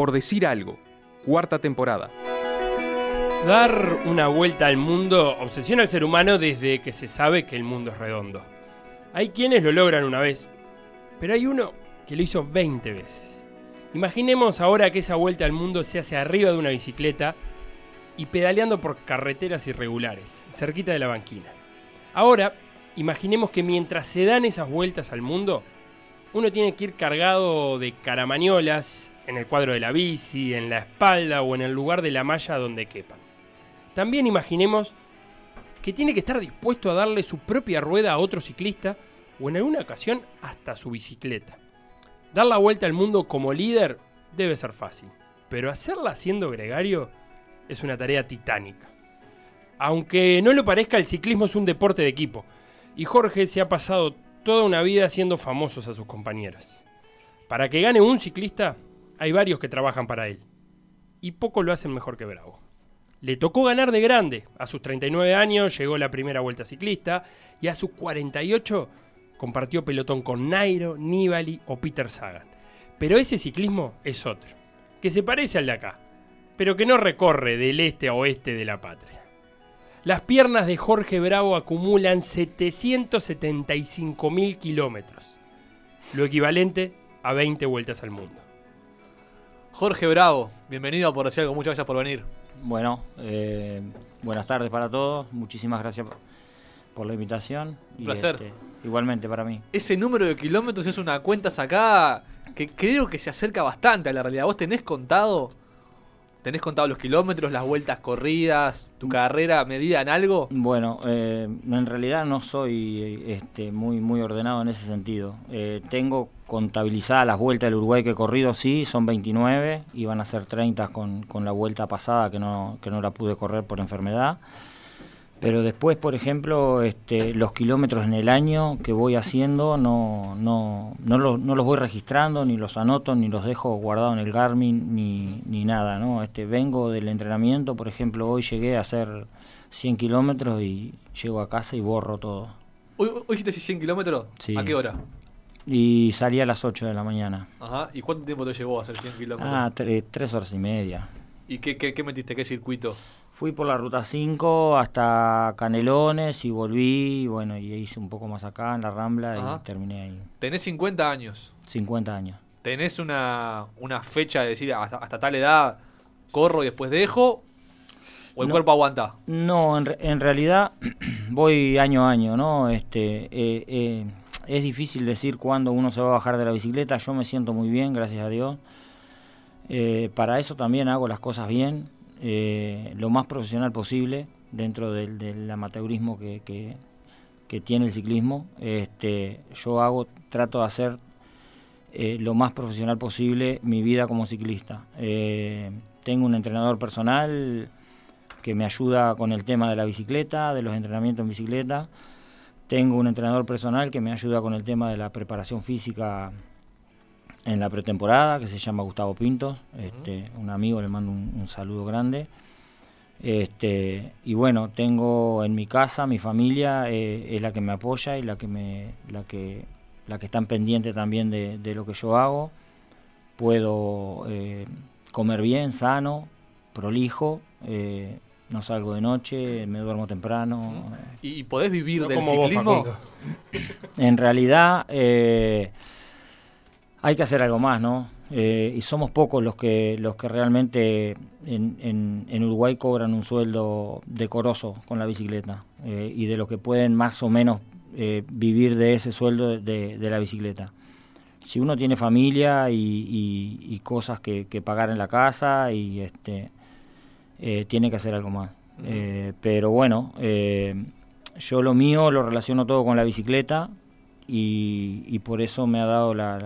Por decir algo, cuarta temporada. Dar una vuelta al mundo obsesiona al ser humano desde que se sabe que el mundo es redondo. Hay quienes lo logran una vez, pero hay uno que lo hizo 20 veces. Imaginemos ahora que esa vuelta al mundo se hace arriba de una bicicleta y pedaleando por carreteras irregulares, cerquita de la banquina. Ahora, imaginemos que mientras se dan esas vueltas al mundo, uno tiene que ir cargado de caramañolas en el cuadro de la bici, en la espalda o en el lugar de la malla donde quepan. También imaginemos que tiene que estar dispuesto a darle su propia rueda a otro ciclista o en alguna ocasión hasta su bicicleta. Dar la vuelta al mundo como líder debe ser fácil, pero hacerla siendo gregario es una tarea titánica. Aunque no lo parezca, el ciclismo es un deporte de equipo, y Jorge se ha pasado toda una vida haciendo famosos a sus compañeros. Para que gane un ciclista, hay varios que trabajan para él, y poco lo hacen mejor que Bravo. Le tocó ganar de grande. A sus 39 años llegó la primera vuelta ciclista y a sus 48 compartió pelotón con Nairo, Nibali o Peter Sagan. Pero ese ciclismo es otro, que se parece al de acá, pero que no recorre del este a oeste de la patria. Las piernas de Jorge Bravo acumulan 775 mil kilómetros, lo equivalente a 20 vueltas al mundo. Jorge Bravo, bienvenido a Por Decir Algo, muchas gracias por venir. Bueno, eh, buenas tardes para todos. Muchísimas gracias por, por la invitación. Un placer. este, igualmente para mí. Ese número de kilómetros es una cuenta sacada que creo que se acerca bastante a la realidad. ¿Vos tenés contado? ¿Tenés contado los kilómetros, las vueltas corridas, tu carrera medida en algo? Bueno, eh, en realidad no soy este, muy, muy ordenado en ese sentido. Eh, tengo contabilizadas las vueltas del Uruguay que he corrido, sí, son 29 y van a ser 30 con, con la vuelta pasada que no, que no la pude correr por enfermedad. Pero después, por ejemplo, este, los kilómetros en el año que voy haciendo no, no, no, los, no los voy registrando, ni los anoto, ni los dejo guardados en el Garmin, ni, ni nada. ¿no? Este, vengo del entrenamiento, por ejemplo, hoy llegué a hacer 100 kilómetros y llego a casa y borro todo. ¿Hoy, hoy hiciste 100 kilómetros? Sí. ¿A qué hora? Y salí a las 8 de la mañana. Ajá. ¿Y cuánto tiempo te llevó a hacer 100 kilómetros? Ah, tre- tres horas y media. ¿Y qué, qué, qué metiste? ¿Qué circuito? Fui por la ruta 5 hasta Canelones y volví, y bueno, y hice un poco más acá en la Rambla Ajá. y terminé ahí. Tenés 50 años. 50 años. ¿Tenés una, una fecha de decir hasta, hasta tal edad corro y después dejo? ¿O el No. cuerpo aguanta? No, en, en realidad voy año a año, ¿no? Este, eh, eh, es difícil decir cuándo uno se va a bajar de la bicicleta. Yo me siento muy bien, gracias a Dios. Eh, para eso también hago las cosas bien, eh, lo más profesional posible dentro del, amateurismo que tiene el ciclismo. Este, yo hago, trato de hacer eh, lo más profesional posible mi vida como ciclista. Eh, tengo un entrenador personal que me ayuda con el tema de la bicicleta, de los entrenamientos en bicicleta. Tengo un entrenador personal que me ayuda con el tema de la preparación física en la pretemporada, que se llama Gustavo Pintos, este, un amigo, le mando un, un saludo grande. Este, y bueno, tengo en mi casa, mi familia eh, es la que me apoya y la que me, la que, la que están pendiente también de, de lo que yo hago. Puedo eh, comer bien, sano, prolijo, eh, no salgo de noche, me duermo temprano. ¿Y, y podés vivir No del como vos, ciclismo? Facundo. En realidad eh, hay que hacer algo más, ¿no? Eh, y somos pocos los que los que realmente en, en- en Uruguay cobran un sueldo decoroso con la bicicleta eh, y de los que pueden más o menos eh, vivir de ese sueldo de, de la bicicleta. Si uno tiene familia y, y- cosas que, que pagar en la casa y este eh, tiene que hacer algo más. Eh, pero bueno, yo lo mío lo relaciono todo con la bicicleta y, y por eso me ha dado la,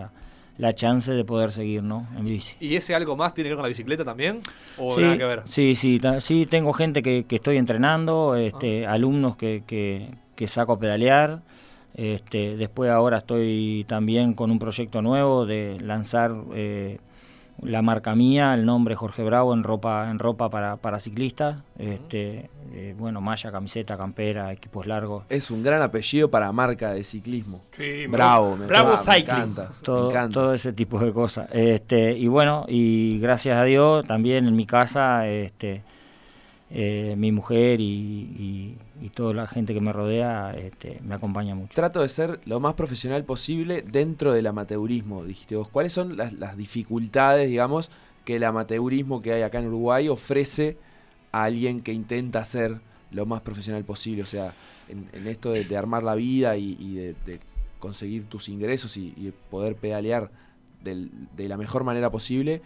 la chance de poder seguir ¿no? en bici. ¿Y ese algo más tiene que ver con la bicicleta también? ¿O Sí, nada que ver? sí, sí, sí, tengo gente que, que estoy entrenando, este, alumnos que, que, que saco a pedalear. Este, después ahora estoy también con un proyecto nuevo de lanzar eh, la marca mía, el nombre Jorge Bravo en ropa, en ropa para, para ciclistas, este, eh, bueno, malla, camiseta, campera, equipos largos. Es un gran apellido para marca de ciclismo. Sí, Bravo, me, Bravo me Cycling. encanta. me todo, encanta. todo ese tipo de cosas. Este, y bueno, y gracias a Dios también en mi casa, este, eh, mi mujer y, y- toda la gente que me rodea este, me acompaña mucho. Trato de ser lo más profesional posible dentro del amateurismo, dijiste vos. ¿Cuáles son las, dificultades, digamos, que el amateurismo que hay acá en Uruguay ofrece a alguien que intenta ser lo más profesional posible? O sea, en, esto de, armar la vida y, de, conseguir tus ingresos y, poder pedalear de la mejor manera posible,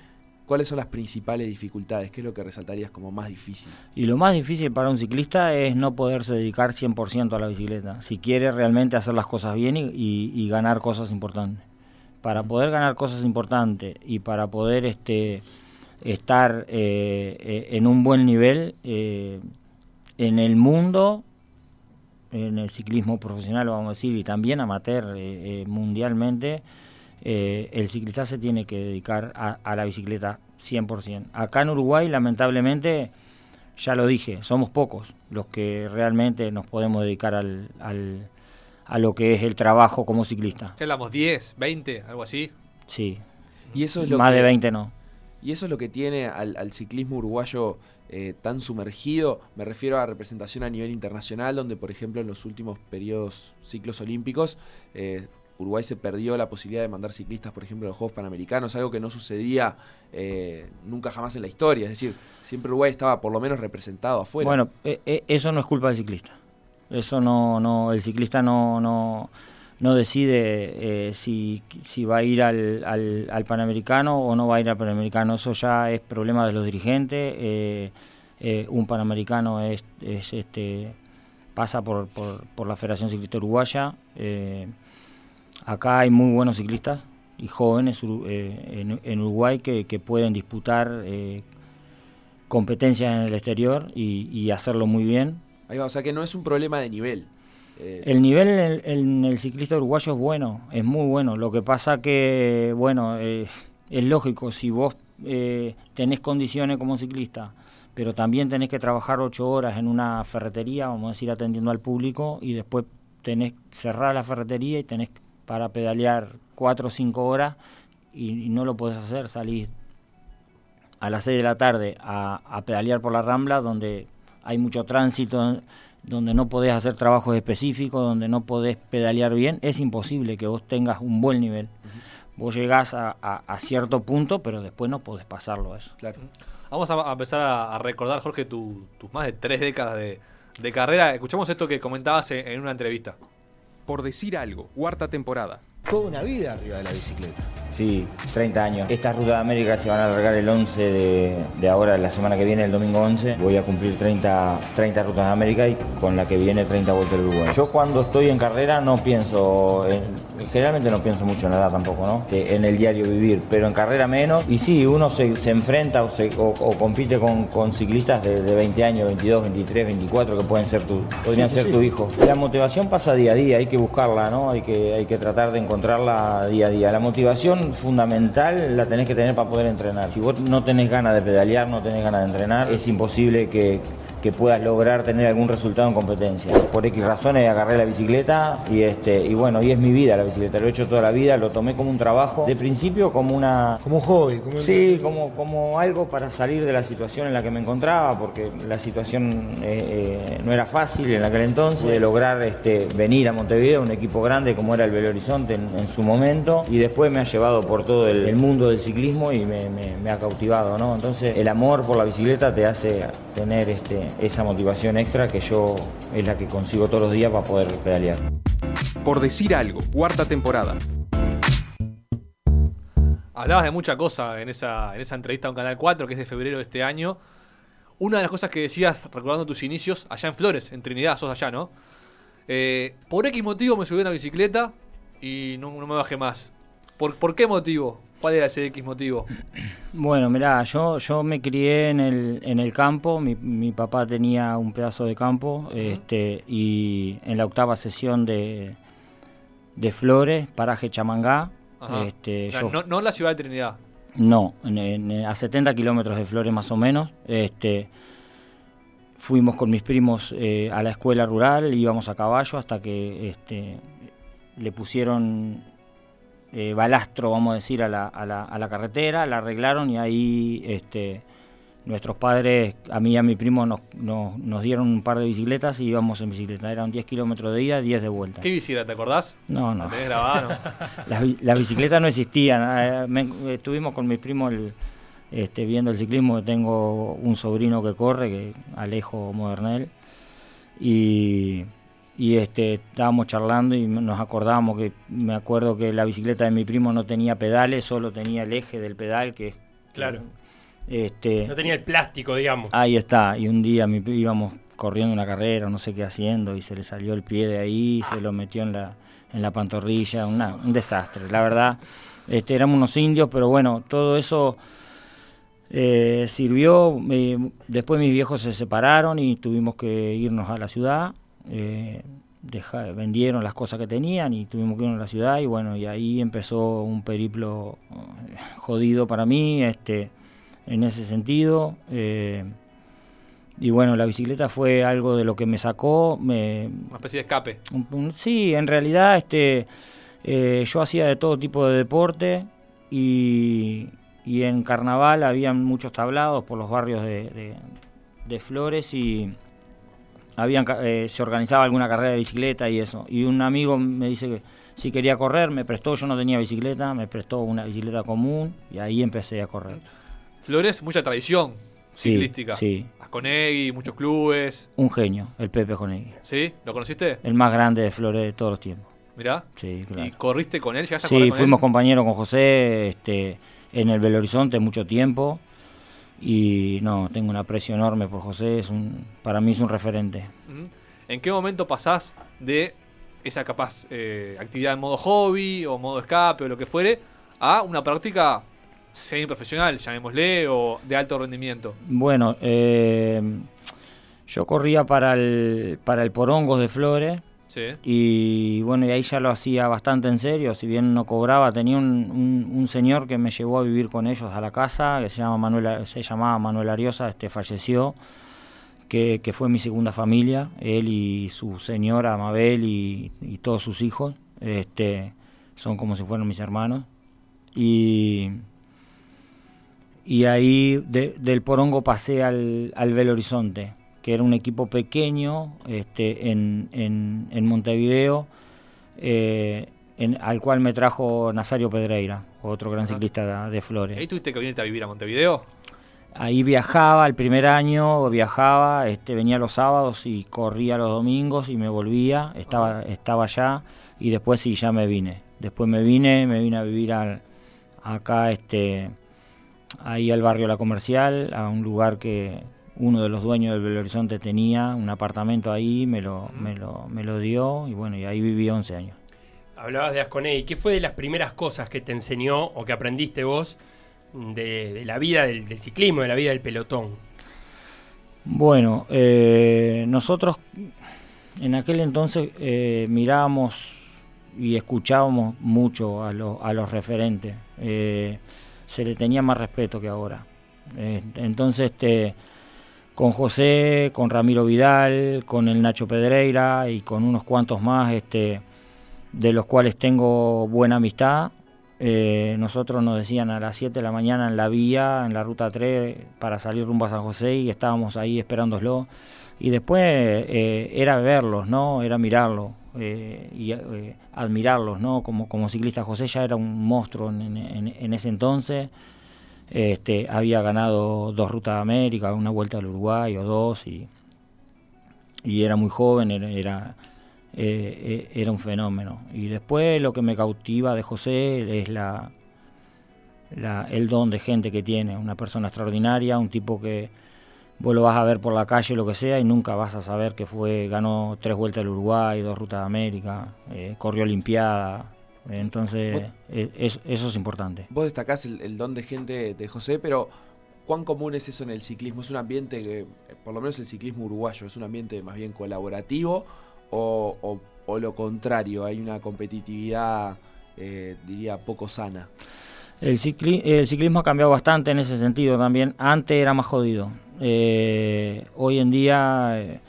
¿cuáles son las principales dificultades? ¿Qué es lo que resaltarías como más difícil? Y lo más difícil para un ciclista es no poderse dedicar 100% a la bicicleta, si quiere realmente hacer las cosas bien y, ganar cosas importantes. Para poder ganar cosas importantes y para poder este, estar eh, eh, en un buen nivel eh, en el mundo, en el ciclismo profesional, vamos a decir, y también amateur eh, mundialmente, eh, el ciclista se tiene que dedicar a, a la bicicleta 100%. Acá en Uruguay, lamentablemente, ya lo dije, somos pocos los que realmente nos podemos dedicar al, al- a lo que es el trabajo como ciclista. ¿Qué hablamos? ¿10? ¿20? ¿Algo así? Sí, Y eso es lo más que- de 20 no. Y eso es lo que tiene al, al ciclismo uruguayo eh, tan sumergido. Me refiero a representación a nivel internacional, donde por ejemplo en los últimos periodos ciclos olímpicos, eh, Uruguay se perdió la posibilidad de mandar ciclistas, por ejemplo, a los Juegos Panamericanos, algo que no sucedía eh, nunca jamás en la historia. Es decir, siempre Uruguay estaba por lo menos representado afuera. Bueno, eh, eh, eso no es culpa del ciclista. Eso no, no, el ciclista no, no, no decide si, si va a ir al, al, Panamericano o no va a ir al Panamericano. Eso ya es problema de los dirigentes. un Panamericano es, es, este, pasa por, la Federación Ciclista Uruguaya. Acá hay muy buenos ciclistas y jóvenes eh, en, en Uruguay que, que pueden disputar eh, competencias en el exterior y, y hacerlo muy bien. Ahí va, o sea que no es un problema de nivel. Eh, El nivel en el, en el ciclista uruguayo es bueno, es muy bueno. Lo que pasa que, bueno, eh, es lógico, si vos eh, tenés condiciones como ciclista, pero también tenés que trabajar ocho horas en una ferretería, vamos a decir, atendiendo al público, y después tenés cerrar la ferretería y tenés para pedalear cuatro o cinco horas y, y no lo podés hacer, salís a las 6 de la tarde a, a pedalear por la Rambla, donde hay mucho tránsito, donde no podés hacer trabajos específicos, donde no podés pedalear bien, es imposible que vos tengas un buen nivel. Vos llegás a, a- a cierto punto, pero después no podés pasarlo eso. claro. Vamos a, empezar a, recordar, Jorge, tu- tus más de tres décadas de, de carrera. Escuchamos esto que comentabas en, en una entrevista. Por decir algo, cuarta temporada. Toda una vida arriba de la bicicleta. Sí, 30 años. Estas rutas de América se van a alargar el 11 de, de ahora, la semana que viene, el domingo 11. Voy a cumplir 30, 30 rutas de América y con la que viene 30 vueltas del Uruguay. Yo cuando estoy en carrera no pienso, en- generalmente no pienso mucho en la edad tampoco, ¿no? Que en el diario vivir, pero en carrera menos. Y sí, uno se, se enfrenta o, se- o- o compite con, con ciclistas de, de 20 años, 22, 23, 24, que pueden ser tu, podrían ser tu hijo. La motivación pasa día a día, hay que buscarla, ¿no? Hay que, hay que tratar de encontrarla día a día. La motivación fundamental la tenés que tener para poder entrenar. Si vos no tenés ganas de pedalear, no tenés ganas de entrenar, es imposible que, que puedas lograr tener algún resultado en competencia. Por X razones agarré la bicicleta y este y bueno, y es mi vida la bicicleta, lo he hecho toda la vida, lo tomé como un trabajo, de principio como una Como un hobby. Como Sí, como, como algo para salir de la situación en la que me encontraba, porque la situación eh, eh, no era fácil en aquel entonces, de lograr este, venir a Montevideo, un equipo grande como era el Belo Horizonte en, en su momento, y después me ha llevado por todo el, el mundo del ciclismo y me, me- me ha cautivado, ¿no? Entonces el amor por la bicicleta te hace tener este, esa motivación extra que yo es la que consigo todos los días para poder pedalear. Por decir algo, cuarta temporada. Hablabas de mucha cosa en esa, en esa entrevista a un Canal 4, que es de febrero de este año. Una de las cosas que decías, recordando tus inicios, allá en Flores, en Trinidad, sos allá, ¿no? Eh, por X motivo me subí a una bicicleta y no, no me bajé más. ¿Por, ¿Por qué motivo? ¿Cuál era ese X motivo? Bueno, mirá, yo, yo me crié en el, en el campo, mi, mi papá tenía un pedazo de campo este, y en la octava sesión de, de Flores, paraje Chamangá, Ajá. este, O sea, yo, no, no en la ciudad de Trinidad. No, en- en- a 70 kilómetros de Flores más o menos. Este, fuimos con mis primos eh, a la escuela rural, íbamos a caballo hasta que este, le pusieron eh, balastro, vamos a decir, a la, a la- a la carretera, la arreglaron y ahí este, nuestros padres, a mí y a mi primo, nos, nos- nos dieron un par de bicicletas y íbamos en bicicleta. Eran 10 kilómetros de ida, 10 de vuelta. ¿Qué bicicleta, te acordás? No, ¿La no. no? Las, bi- las bicicletas no existían. eh, me- estuvimos con mis primos el- este, viendo el ciclismo. Tengo un sobrino que corre, que Alejo Modernel. Y, y, este, estábamos charlando y nos acordamos que me acuerdo que la bicicleta de mi primo no tenía pedales, solo tenía el eje del pedal, que es. Claro. Este, No tenía el plástico, digamos. Ahí está, y un día mi, íbamos corriendo una carrera, no sé qué haciendo, y se le salió el pie de ahí, se lo metió en la, en la pantorrilla, una- un desastre, la verdad. Este, éramos unos indios, pero bueno, todo eso eh, sirvió. eh, después mis viejos se separaron y tuvimos que irnos a la ciudad. Eh, deja- vendieron las cosas que tenían y tuvimos que irnos a la ciudad y bueno, y ahí empezó un periplo eh, jodido para mí. Este, en ese sentido. eh, y bueno, la bicicleta fue algo de lo que me sacó. Me, Una especie de escape. un- un- sí, en realidad este, eh, yo hacía de todo tipo de deporte y, y en carnaval había muchos tablados por los barrios de, de- de Flores y habían, eh, se organizaba alguna carrera de bicicleta y eso. Y un amigo me dice que si quería correr, me prestó, yo no tenía bicicleta, me prestó una bicicleta común y ahí empecé a correr. Flores, mucha tradición Sí, ciclística. sí. Asconegui, muchos clubes. Un genio, el Pepe Jonegui. ¿Sí? ¿Lo conociste? El más grande de Flores de todos los tiempos. Mirá. Sí, claro. ¿Y corriste con él? ¿Llegaste a correr Sí, con fuimos compañeros con José este, en el Belo Horizonte mucho tiempo. Y no, tengo un aprecio enorme por José. Es un, para mí es un referente. ¿En qué momento pasás de esa capaz eh, actividad en modo hobby o modo escape o lo que fuere a una práctica semi-profesional, llamémosle, o de alto rendimiento? Bueno, eh, yo corría para el, para el Porongos de Flores. Y bueno, y ahí ya lo hacía bastante en serio, si bien no cobraba, tenía un, un- señor que me llevó a vivir con ellos a la casa, que se, llama Manuel, se llamaba Manuel Ariosa, este falleció, que, que fue mi segunda familia, él y su señora Mabel y, y todos sus hijos, este, son como si fueran mis hermanos. Y, y ahí de- del Porongo pasé al, al Belo Horizonte, que era un equipo pequeño este, en, en- en Montevideo, eh, en- al cual me trajo Nazario Pedreira, otro gran ciclista de, de ¿Y Flores. ahí tuviste que venirte a vivir a Montevideo? Ahí viajaba el primer año, viajaba, este, venía los sábados y corría los domingos y me volvía, estaba, estaba allá y después sí ya me vine. Después me vine, me vine a vivir al, acá, este, ahí al barrio La Comercial, a un lugar que uno de los dueños del Belo Horizonte tenía, un apartamento ahí, me lo, me lo, me lo dio y bueno, y ahí viví 11 años. Hablabas de Asconei. ¿Qué fue de las primeras cosas que te enseñó o que aprendiste vos de, de la vida del, del ciclismo, de la vida del pelotón? Bueno, eh, nosotros en aquel entonces eh, mirábamos y escuchábamos mucho a, lo- a los referentes. Eh, se le tenía más respeto que ahora. Entonces, este, con José, con Ramiro Vidal, con el Nacho Pedreira y con unos cuantos más, este, de los cuales tengo buena amistad. Eh, nosotros nos decían a las 7 de la mañana en la vía, en la ruta 3, para salir rumbo a San José y estábamos ahí esperándoslo. Y después eh, era verlos, ¿no? Era mirarlo eh, y admirarlos, ¿no? Como, ciclista José ya era un monstruo en ese entonces. Este, había ganado dos rutas de América, una vuelta al Uruguay o dos y, y era muy joven, era, era, eh, eh, era un fenómeno. Y después lo que me cautiva de José es la, el don de gente que tiene, una persona extraordinaria, un tipo que vos lo vas a ver por la calle, lo que sea, y nunca vas a saber que fue, ganó tres vueltas al Uruguay, dos rutas de América, eh, corrió Olimpiada. Entonces, es- eso es importante. Vos destacás el, el don de gente de José, pero ¿cuán común es eso en el ciclismo? ¿Es un ambiente que, eh, por lo menos el ciclismo uruguayo, es un ambiente más bien colaborativo o, o- o lo contrario? Hay una competitividad, eh, diría, poco sana. El, cicli- el ciclismo ha cambiado bastante en ese sentido también. Antes era más jodido. Eh, hoy en día eh,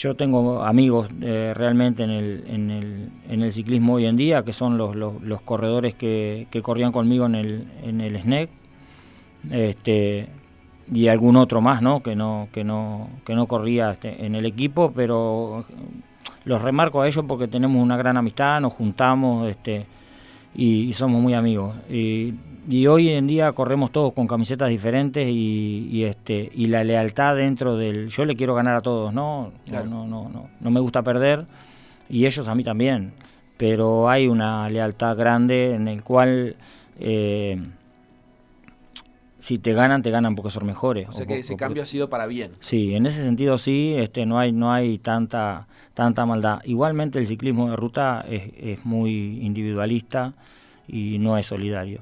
yo tengo amigos eh, realmente en el, en, el, en el ciclismo hoy en día, que son los, los, corredores que, que corrían conmigo en el, en el SNEC. Este, y algún otro más, ¿no? Que no, que no, que no corría este, en el equipo, pero los remarco a ellos porque tenemos una gran amistad, nos juntamos, este, y, y somos muy amigos. Y, y hoy en día corremos todos con camisetas diferentes y, y, este y la lealtad dentro del yo le quiero ganar a todos, ¿no? Claro. No, no, no, no, me gusta perder y ellos a mí también. Pero hay una lealtad grande en el cual eh, si te ganan, te ganan porque son mejores. O sea que ese o cambio ha sido para bien. Sí, en ese sentido sí, este, no hay, no hay tanta, tanta maldad. Igualmente el ciclismo de ruta es, es muy individualista y no es solidario.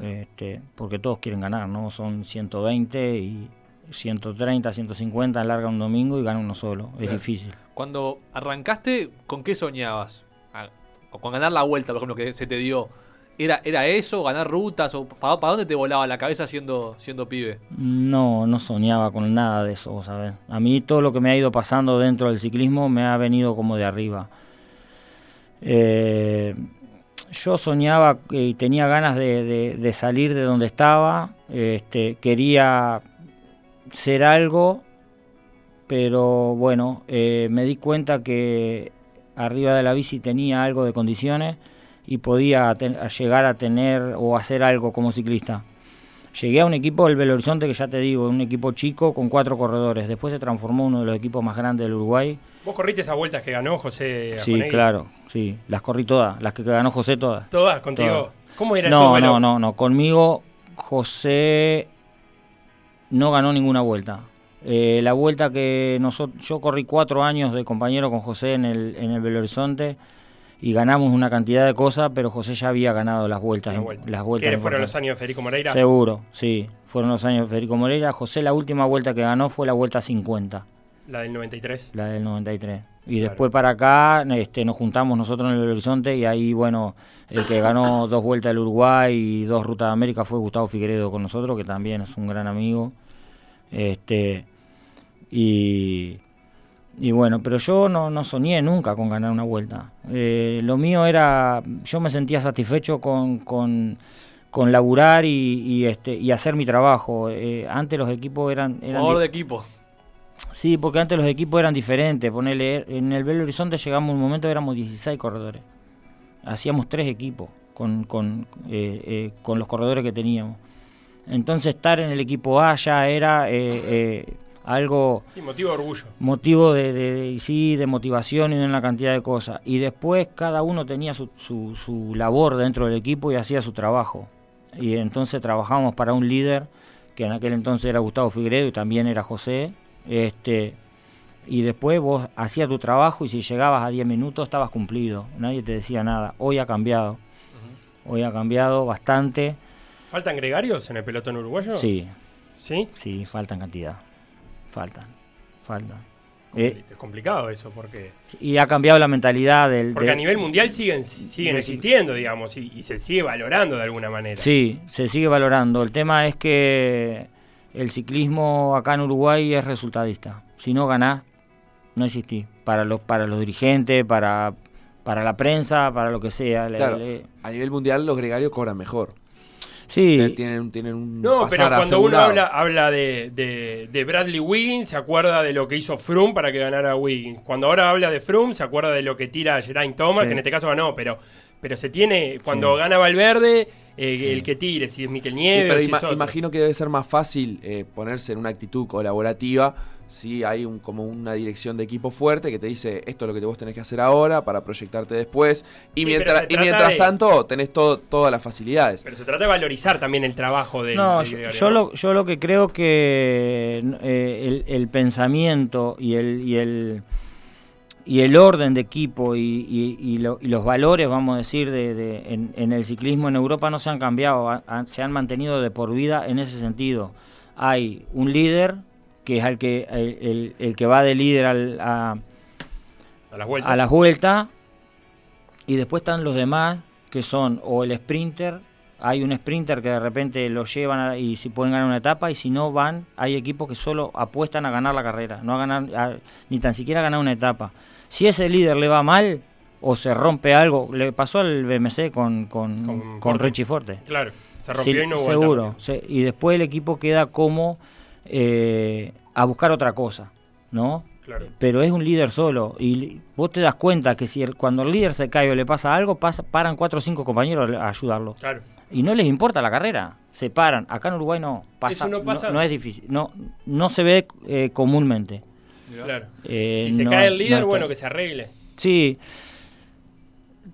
Este, porque todos quieren ganar, ¿no? Son 120 y 130, 150, larga un domingo y gana uno solo. Es Claro. difícil. Cuando arrancaste, ¿con qué soñabas? Ah, O con ganar la vuelta, por ejemplo, que se te dio. ¿Era, era eso, ganar rutas? o ¿Para, para dónde te volaba la cabeza siendo, siendo pibe? No, no soñaba con nada de eso, vos sabés. A mí todo lo que me ha ido pasando dentro del ciclismo me ha venido como de arriba. Eh, yo soñaba y tenía ganas de, de- de salir de donde estaba. Este, quería ser algo, pero bueno, eh, me di cuenta que arriba de la bici tenía algo de condiciones y podía a llegar a tener o hacer algo como ciclista. Llegué a un equipo del Belo Horizonte que ya te digo, un equipo chico con cuatro corredores. Después se transformó en uno de los equipos más grandes del Uruguay. ¿Vos corriste esas vueltas que ganó José Sí, claro, sí. Las corrí todas, las que ganó José todas. ¿Todas contigo? Todas. ¿Cómo era eso? No, Bueno, no, no, no. Conmigo José no ganó ninguna vuelta. Eh, la vuelta que nosotros, yo corrí cuatro años de compañero con José en el, en el Belo Horizonte y ganamos una cantidad de cosas, pero José ya había ganado las vueltas. la vuelta. Las vueltas ¿Qué fueron los años de Federico Moreira? Seguro, sí. Fueron los años de Federico Moreira. José la última vuelta que ganó fue la vuelta 50, La del 93. la del 93. Y Claro. después para acá este, nos juntamos nosotros en el Horizonte y ahí, bueno, el que ganó dos vueltas del Uruguay y dos rutas de América fue Gustavo Figueredo con nosotros, que también es un gran amigo. Este, y, y bueno, pero yo no, no soñé nunca con ganar una vuelta. Eh, lo mío era, yo me sentía satisfecho con, con, con laburar y, y, este, y hacer mi trabajo. Eh, antes los equipos eran... eran di- de equipo. Sí, porque antes los equipos eran diferentes. Ponele, en el Belo Horizonte llegamos a un momento éramos 16 corredores. Hacíamos tres equipos con, con, eh, eh, con los corredores que teníamos. Entonces estar en el equipo A ya era eh, eh, algo Sí, motivo de orgullo. motivo de, de- de- sí, de motivación y de una cantidad de cosas. Y después cada uno tenía su, su, su labor dentro del equipo y hacía su trabajo. Y entonces trabajamos para un líder, que en aquel entonces era Gustavo Figueredo y también era José. Este, y después vos hacías tu trabajo y si llegabas a 10 minutos estabas cumplido. Nadie te decía nada. Hoy ha cambiado. Hoy ha cambiado bastante. ¿Faltan gregarios en el pelotón uruguayo? Sí, ¿Sí? sí, faltan cantidad. Faltan, faltan. Eh, Es complicado eso, porque... y ha cambiado la mentalidad del... Porque de- a nivel mundial siguen, siguen de- existiendo, digamos, y, y se sigue valorando de alguna manera. Sí, se sigue valorando. El tema es que el ciclismo acá en Uruguay es resultadista. Si no ganás, no existís. Para los, para los dirigentes, para, para la prensa, para lo que sea. Le- Claro. le- A nivel mundial los gregarios cobran mejor. Sí, Tienen, tienen un No, pero cuando uno habla, habla de, de- de Bradley Wiggins, se acuerda de lo que hizo Froome para que ganara Wiggins. Cuando ahora habla de Froome, se acuerda de lo que tira Geraint Thomas, Sí. que en este caso ganó, pero, pero se tiene, cuando gana Valverde, eh, el que tire, si es Miquel Sí, Nieves, pero si ima- imagino que debe ser más fácil eh, ponerse en una actitud colaborativa si hay un, como una dirección de equipo fuerte que te dice esto es lo que vos tenés que hacer ahora para proyectarte después y Sí, mientras, y mientras de- tanto tenés todo, todas las facilidades. Pero se trata de valorizar también el trabajo del, No, del yo, lo, yo lo que creo que eh, el, el pensamiento y el, y el y el orden de equipo y, y- y lo- y los valores, vamos a decir, de, de- en, en el ciclismo en Europa no se han cambiado, se han mantenido de por vida en ese sentido. Hay un líder que es el que el, el- el que va de líder al- a, A las vueltas. y después están los demás que son o el sprinter hay un sprinter que de repente lo llevan a- y si pueden ganar una etapa y si no van, hay equipos que solo apuestan a ganar la carrera, no a ganar a- ni tan siquiera a ganar una etapa. Si ese líder le va mal o se rompe algo, le pasó al BMC con, con, Con. Richie Forte. Claro, se rompió Sí, y no seguro. se- y después el equipo queda como eh, a buscar otra cosa, ¿no? Claro. Pero es un líder solo. Y vos te das cuenta que si el- cuando el líder se cae o le pasa algo, pasa, paran cuatro o cinco compañeros a ayudarlo. Claro. Y no les importa la carrera. Se paran. Acá en Uruguay no pasa. No pasa. No, es difícil. No, no se ve eh, comúnmente. Claro. Eh, si se no- cae el líder, bueno, que se arregle. Sí.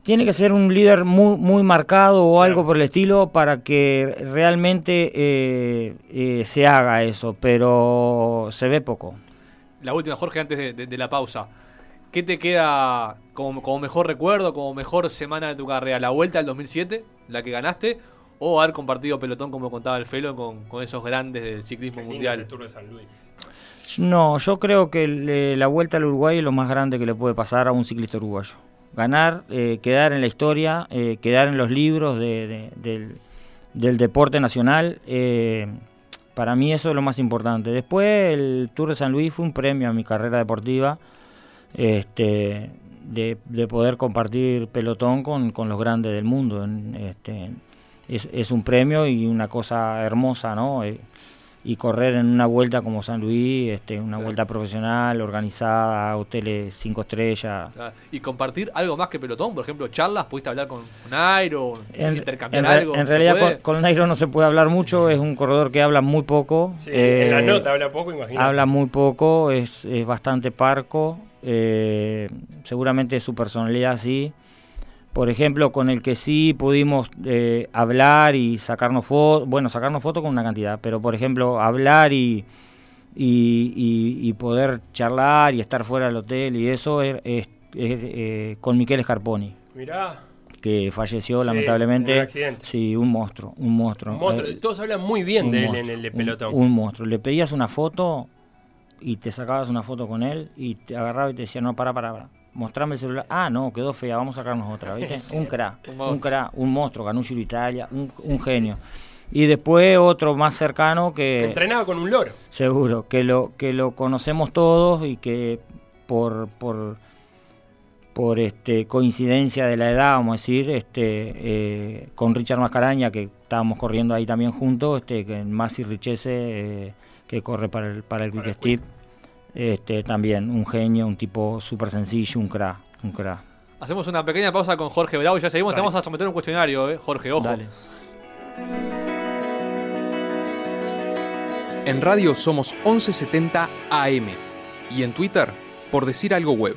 Tiene que ser un líder muy, muy marcado o algo por el estilo para que realmente eh, eh, se haga eso, pero se ve poco. La última, Jorge, antes de, de- de la pausa. ¿Qué te queda como, como mejor recuerdo, como mejor semana de tu carrera? ¿La vuelta del 2007, la que ganaste? ¿O haber compartido pelotón, como contaba el Felo, con, con esos grandes del ciclismo mundial? ese Tour de San Luis. No, yo creo que le- la vuelta al Uruguay es lo más grande que le puede pasar a un ciclista uruguayo. Ganar, eh, quedar en la historia, eh, quedar en los libros de- de- del, deporte nacional, eh, para mí eso es lo más importante. Después el Tour de San Luis fue un premio a mi carrera deportiva, este, de, de poder compartir pelotón con, con los grandes del mundo. este, es, es un premio y una cosa hermosa, ¿no? Eh, y correr en una vuelta como San Luis, este, una Claro. vuelta profesional, organizada, hoteles cinco estrellas. ¿Y compartir algo más que pelotón? Por ejemplo, charlas, ¿pudiste hablar con, Nairo? En, intercambiar en algo? en ¿se realidad con, con Nairo no se puede hablar mucho, es un corredor que habla muy poco. Sí, en la eh, nota habla poco, imagínate. Habla muy poco, es, es bastante parco, eh, seguramente su personalidad sí. Por ejemplo, con el que sí pudimos eh, hablar y sacarnos fotos, bueno, sacarnos fotos con una cantidad, pero por ejemplo, hablar y, y, y- y poder charlar y estar fuera del hotel y eso es, es- es, eh, con Miquel Scarponi, Mirá, que falleció Sí, lamentablemente. en un accidente. Sí, un monstruo, un monstruo. un monstruo. Eh, Todos hablan muy bien de él en el de un- pelotón. Un, monstruo. Le pedías una foto y te sacabas una foto con él y te agarraba y te decía, no, para, para, para. Mostrame el celular. Ah, no, quedó fea, vamos a sacarnos otra, ¿viste? Un cra, Un un, cra, un monstruo, ganó un Giro Italia, un, un genio. Y después otro más cercano Que que entrenaba con un loro. seguro, que lo, que lo conocemos todos y que por, por, por este coincidencia de la edad, vamos a decir, este, eh, con Richard Mascaraña, que estábamos corriendo ahí también juntos, este, que Masi Richese, eh, que corre para el, para el Quick Step, este, también un genio, un tipo súper sencillo, un cra, un cra. Hacemos una pequeña pausa con Jorge Bravo y ya seguimos. Dale. Te vamos a someter un cuestionario, ¿eh? Jorge, ojo. Dale. En radio somos 1170 AM y en Twitter, por decir algo web.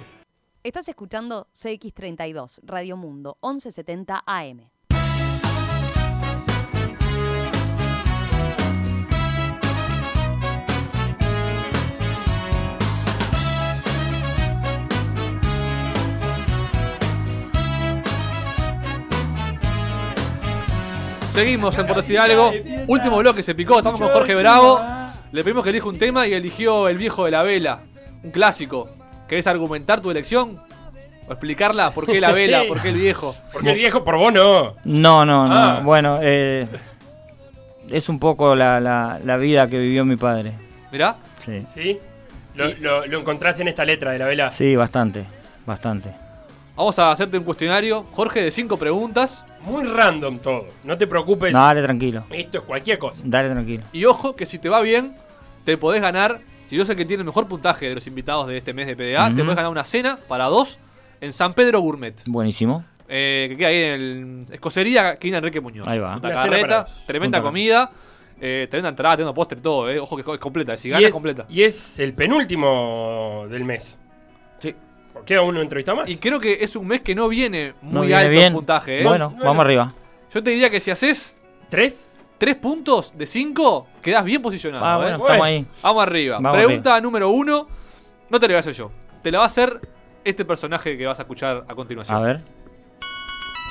Estás escuchando CX32, Radio Mundo, 1170 AM. Seguimos en Por Decir Algo. Último bloque, se picó. Estamos con Jorge Bravo. Le pedimos que elija un tema y eligió El Viejo de la Vela. Un clásico. ¿Querés argumentar tu elección? ¿O explicarla? ¿Por qué la vela? ¿Por qué el viejo? Porque el viejo, por vos no. No, no, no. Ah. Bueno, eh, es un poco la, la, la vida que vivió mi padre. Mirá. Sí, ¿Sí? Lo, lo- lo encontrás en esta letra de la vela. sí bastante, bastante. Vamos a hacerte un cuestionario, Jorge, de cinco preguntas. Muy random todo. No te preocupes. No, dale tranquilo, Esto es cualquier cosa. dale tranquilo. Y ojo, que si te va bien, te podés ganar. Si yo sé que tiene el mejor puntaje de los invitados de este mes de PDA, te podés ganar una cena para dos en San Pedro Gourmet. Buenísimo. eh, que queda ahí en el Escocería Quina Enrique Muñoz. Ahí va. Una Carreta, tremenda Punta comida, eh, tremenda entrada, tremendo postre, todo, eh. Ojo que es completa, si gana es, completa. y es el penúltimo del mes. Sí. ¿Queda uno entrevista más? Y creo que es un mes que no viene No muy viene alto bien. en puntaje, eh. Bueno, Bueno. vamos arriba. Yo te diría que si haces ¿Tres? tres puntos de cinco, quedás bien posicionado. Ah, eh. bueno, estamos ahí. Vamos arriba. Vamos Pregunta número uno. No te la voy a hacer yo. Te la va a hacer este personaje que vas a escuchar a continuación. A ver.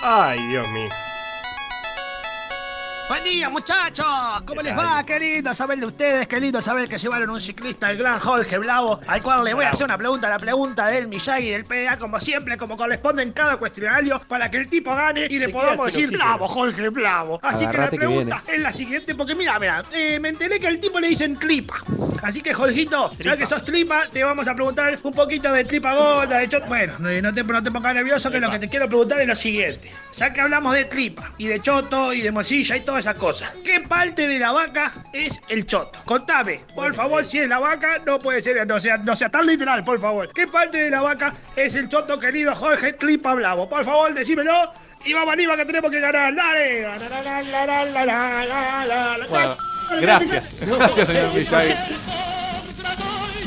Ay, Dios mío. Buen día, muchachos. ¿Cómo les va? Qué lindo saber de ustedes. Qué lindo saber que llevaron un ciclista, el gran Jorge Bravo, al cual le voy a hacer una pregunta. La pregunta del Miyagi y del PDA, como siempre, como corresponde en cada cuestionario, para que el tipo gane y le Se podamos decir oxígeno. bravo, Jorge Bravo. Así Agarrate que la pregunta es la siguiente, porque mira, mira, eh, me enteré que al tipo le dicen tripa. Así que, Jorgito, ya que sos tripa, te vamos a preguntar un poquito de tripa gorda, de choto. Bueno, no te, no te pongas nervioso, que lo que te quiero preguntar es lo siguiente. Ya que hablamos de tripa, y de choto, y de mosilla, y esas cosas. ¿Qué parte de la vaca es el choto? Contame, por favor, si es la vaca, no puede ser, no sea, no sea tan literal, por favor. ¿Qué parte de la vaca es el choto, querido Jorge Clipa Blavo? Por favor, decímelo. Y vamos arriba que tenemos que ganar. Dale. Gracias. Gracias, señor Villay.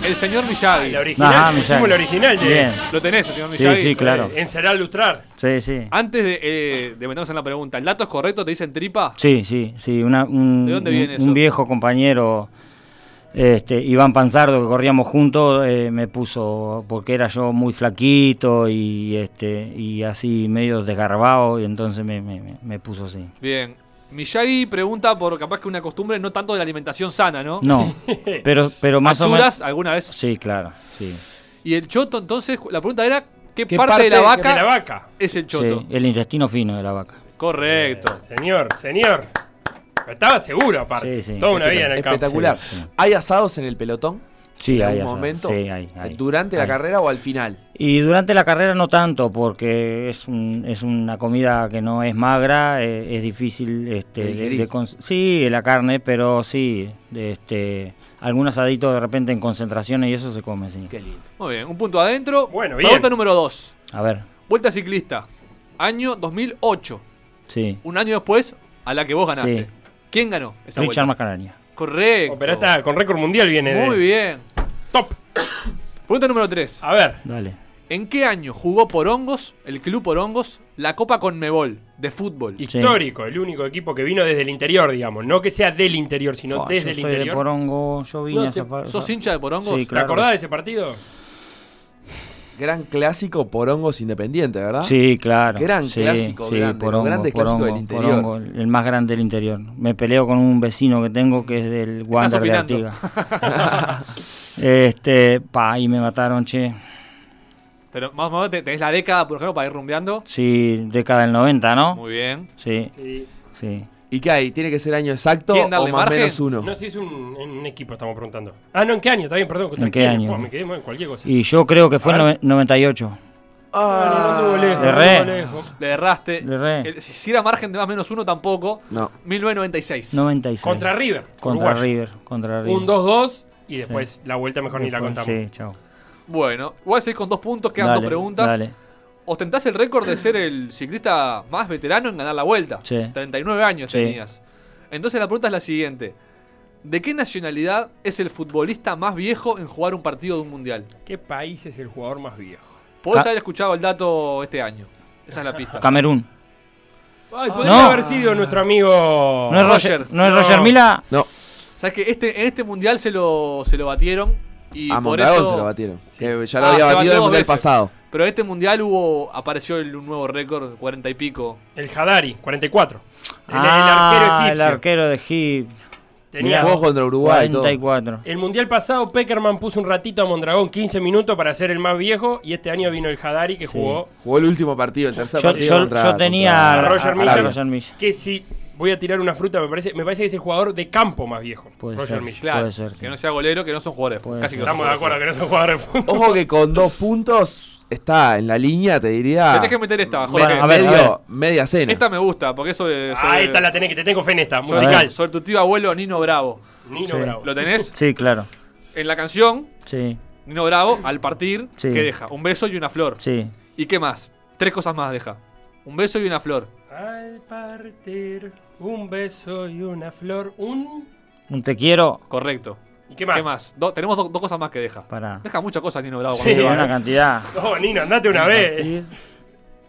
El señor Miyagi. La original. Ajá, Miyagi. la original de Bien. Lo tenés, señor Sí, Miyagi. sí, claro. eh, encerar, lustrar. Sí, sí. Antes de, eh, de meternos en la pregunta, ¿el dato es correcto? ¿Te dicen tripa? Sí, sí, sí. Una, un, ¿De dónde viene un eso? viejo compañero, este, Iván Panzardo, que corríamos juntos, eh, me puso, porque era yo muy flaquito y este y así medio desgarbado, y entonces me, me, me- me puso así. Bien. Miyagi pregunta por capaz que una costumbre no tanto de la alimentación sana, ¿no? No, pero, pero más o ¿Achuras menos... alguna vez? Sí, claro, sí. Y el choto, entonces, la pregunta era, ¿qué, ¿Qué parte, de la vaca De la vaca. es el choto? Sí, el intestino fino de la vaca. Correcto. Señor, señor. Estaba seguro, aparte. Sí, sí. Toda una vida en el campo. Espectacular. Sí, sí. ¿Hay asados en el pelotón? Sí, ¿En hay algún momento? Sí, hay, hay. ¿Durante la carrera o al final? Y durante la carrera no tanto, porque es, un- es una comida que no es magra, eh, es difícil este, De de, sí, la carne, pero sí, de este, algún asadito de repente en concentraciones y eso se come, sí. Qué lindo. Muy bien, un punto adentro. Bueno, bien. Pregunta número 2. A ver, Vuelta ciclista. Año 2008. sí. Un año después a la que vos ganaste. Sí. ¿Quién ganó esa Richard vuelta? Mascaraña. Correcto. Oh, pero está con récord mundial viene de- Muy bien. Top. Pregunta número 3. A ver. Dale. ¿En qué año jugó por Hongos, el club por Hongos, la Copa Conmebol de fútbol? Histórico, el único equipo que vino desde el interior, digamos. No que sea del interior, sino Oh, desde yo el soy de interior. Porongo, yo vine No a te- ¿Sos hincha de Porongos? Sí, ¿Te claro. acordás de ese partido? Gran clásico por hongos independiente, ¿verdad? Sí, claro. Gran sí, clásico, sí, grande, los Porongo, grandes clásicos Porongo, del interior. Porongo, el el más grande del interior. Me peleo con un vecino que tengo que es del Wander de opinando. Artigas. este, pa, y me mataron, che. Pero más o menos te- tenés la década, por ejemplo, para ir rumbeando. Sí, década del 90, ¿no? Muy bien. Sí, Sí. sí. ¿Y qué hay? ¿Tiene que ser año exacto ¿Quieren o darle más o margen? menos uno? No, si es un, en un equipo, estamos preguntando. Ah, no, ¿en qué año? Está bien, perdón. ¿contra ¿En qué año? Oh, me quedé en cualquier cosa. Y yo creo que fue en ver. noven- 98. Ah, no, no anduvo lejos, Le no re. lejos. Le erraste. Le erré. El- si era margen de más menos uno, tampoco. No. 1996. 96. Contra River. Contra uruguayo. River. Contra River. Un 2-2 y después la vuelta mejor ni la contamos. Sí, chao. Bueno, igual seguís con dos puntos, quedan Dale, dos preguntas. Dale. Ostentás el récord de ser el ciclista más veterano en ganar la vuelta. Sí. 39 años Sí. tenías. Entonces la pregunta es la siguiente. ¿De qué nacionalidad es el futbolista más viejo en jugar un partido de un mundial? ¿Qué país es el jugador más viejo? Podés Ca- haber escuchado el dato este año. Esa es la pista. Camerún. Ay, podría No. haber sido nuestro amigo. ¿No es Roger. Roger, ¿no es No. Roger Mila? No, Sabes que este, en este mundial se lo, se lo batieron y a por Mondragón eso. se lo batieron. Que ya lo Ah, había batido en el mundial veces. pasado. Pero este mundial hubo apareció el, un nuevo récord, 40 y pico. El Hadari, 44. El, el ah, arquero el egipcio. arquero de Egipto. Tenía- Jugó contra Uruguay y todo. 44. El mundial pasado, Peckerman puso un ratito a Mondragón, 15 minutos para ser el más viejo. Y este año vino el Hadari que Sí. jugó. Jugó el último partido, el tercer Yo, partido yo- contra- yo tenía contra a, a Roger a- Milla. a Roger Milla. Que si voy a tirar una fruta, me parece, me parece que es el jugador de campo más viejo. Puede Roger ser. Milla. Claro, Puede ser, sí. que no sea golero, que no son jugadores. Puede Casi ser. Estamos de acuerdo que no son jugadores de fútbol. Ojo que con dos puntos está en la línea, te diría. Tenés que meter esta, Jorge. Bueno, a ver, medio- a ver. media cena. Esta me gusta, porque es sobre, sobre, Ah, esta la tenés que te tengo fe en esta. Musical. sobre tu tío abuelo Nino Bravo. Nino Sí. Bravo. ¿Lo tenés? Sí, claro. En la canción, Sí, Nino Bravo, al partir, Sí. ¿qué deja? Un beso y una flor. sí. ¿Y qué más? Tres cosas más deja. Un beso y una flor. Al partir, un beso y una flor. Un. Un te quiero Correcto. ¿Y qué más? ¿Qué más? Do- tenemos do- dos cosas más que deja. para. Deja muchas cosas Nino Bravo. Sí, cuando se va, una ¿eh? cantidad. Oh, Nino, andate una vez.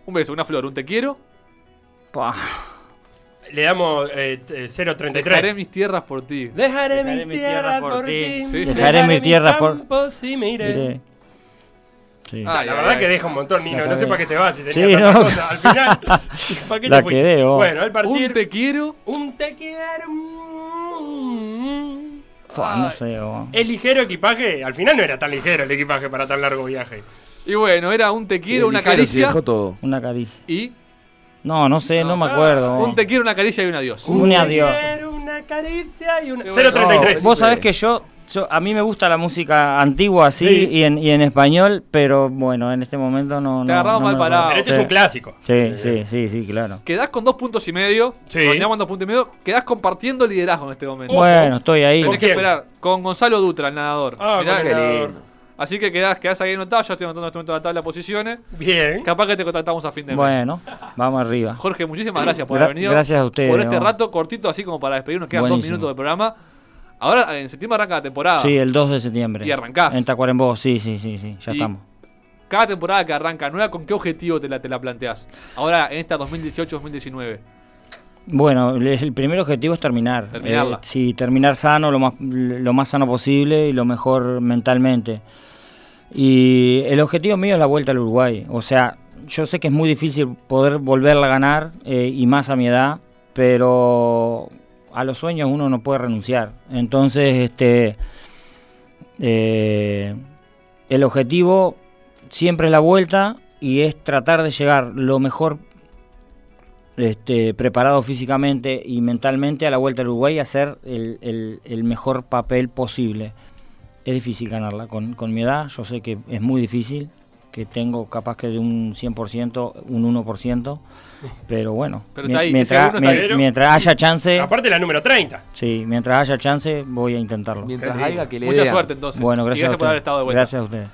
Un beso, una flor, un te quiero. Pa. Le damos eh, t- eh, 0.33. Dejaré mis tierras por ti. Dejaré, Dejaré mis tierras por ti. Sí, sí. Dejaré mis tierras por- campos y me iré. Miré. Sí. Ah, la Ay, verdad ay, que deja un montón, Nino. La No sé para qué te vas si Sí, tenías tantas no. cosas. Al final, ¿para qué La te fuiste? quedé, vos. Bueno, al partir... Un te quiero. Un te quiero. Fua, no sé, vos. Es ligero equipaje. Al final no era tan ligero el equipaje para tan largo viaje. Y bueno, era un te quiero, una Ligero, caricia. dejó todo. Una caricia. Y No, no sé, no, me acuerdo. un te quiero, una caricia y un adiós. Un te adiós. quiero, una caricia y una. Qué bueno. 033. Vos sabés que yo, yo- a mí me gusta la música antigua así Sí. y, en, y en español, pero bueno, en este momento no. Te no- agarramos no mal parado. Pero este Sí. es un clásico. Sí, sí, sí, sí, claro. Quedás con dos puntos y medio. Sí. Redondeamos dos puntos y medio. Quedás compartiendo liderazgo en este momento. Bueno, estoy ahí. Tenés que esperar con Gonzalo Dutra, el nadador. Ah, Mirá, con Qué lindo. Así que quedás, quedás ahí anotado. Yo estoy anotando en este momento la tabla de posiciones. Bien. Capaz que te contactamos a fin de mes. Bueno, vamos arriba. Jorge, muchísimas gracias por Gra- haber venido. gracias a ustedes, Por este no. rato cortito, así como para despedirnos. Quedan dos minutos de programa. Ahora en septiembre arranca la temporada. Sí, el 2 de septiembre. Y arrancás. En Tacuarembó, sí, sí, sí, sí, ya Y- estamos. Cada temporada que arranca nueva, ¿con qué objetivo te la, te la planteas? Ahora en esta 2018-2019. Bueno, el, el primer objetivo es terminar. Terminarla. Eh, sí, terminar sano, lo más, lo más sano posible y lo mejor mentalmente. Y el objetivo mío es la vuelta al Uruguay. O sea, yo sé que es muy difícil poder volverla a ganar eh, y más a mi edad, pero a los sueños uno no puede renunciar. Entonces, este, eh, el objetivo siempre es la vuelta y es tratar de llegar lo mejor este, preparado físicamente y mentalmente a la vuelta al Uruguay y hacer el, el- el mejor papel posible. Es difícil ganarla con, con mi edad, yo sé que es muy difícil, que tengo capaz que de un 100%, un 1%, pero bueno, Pero está ahí, ese mientras, uno está mien- ahí. mientras haya chance, Aparte la número 30. sí, mientras haya chance voy a intentarlo. Mientras haya que le Mucha dea. suerte entonces. Bueno, Y gracias, a por haber estado de vuelta. Gracias a ustedes.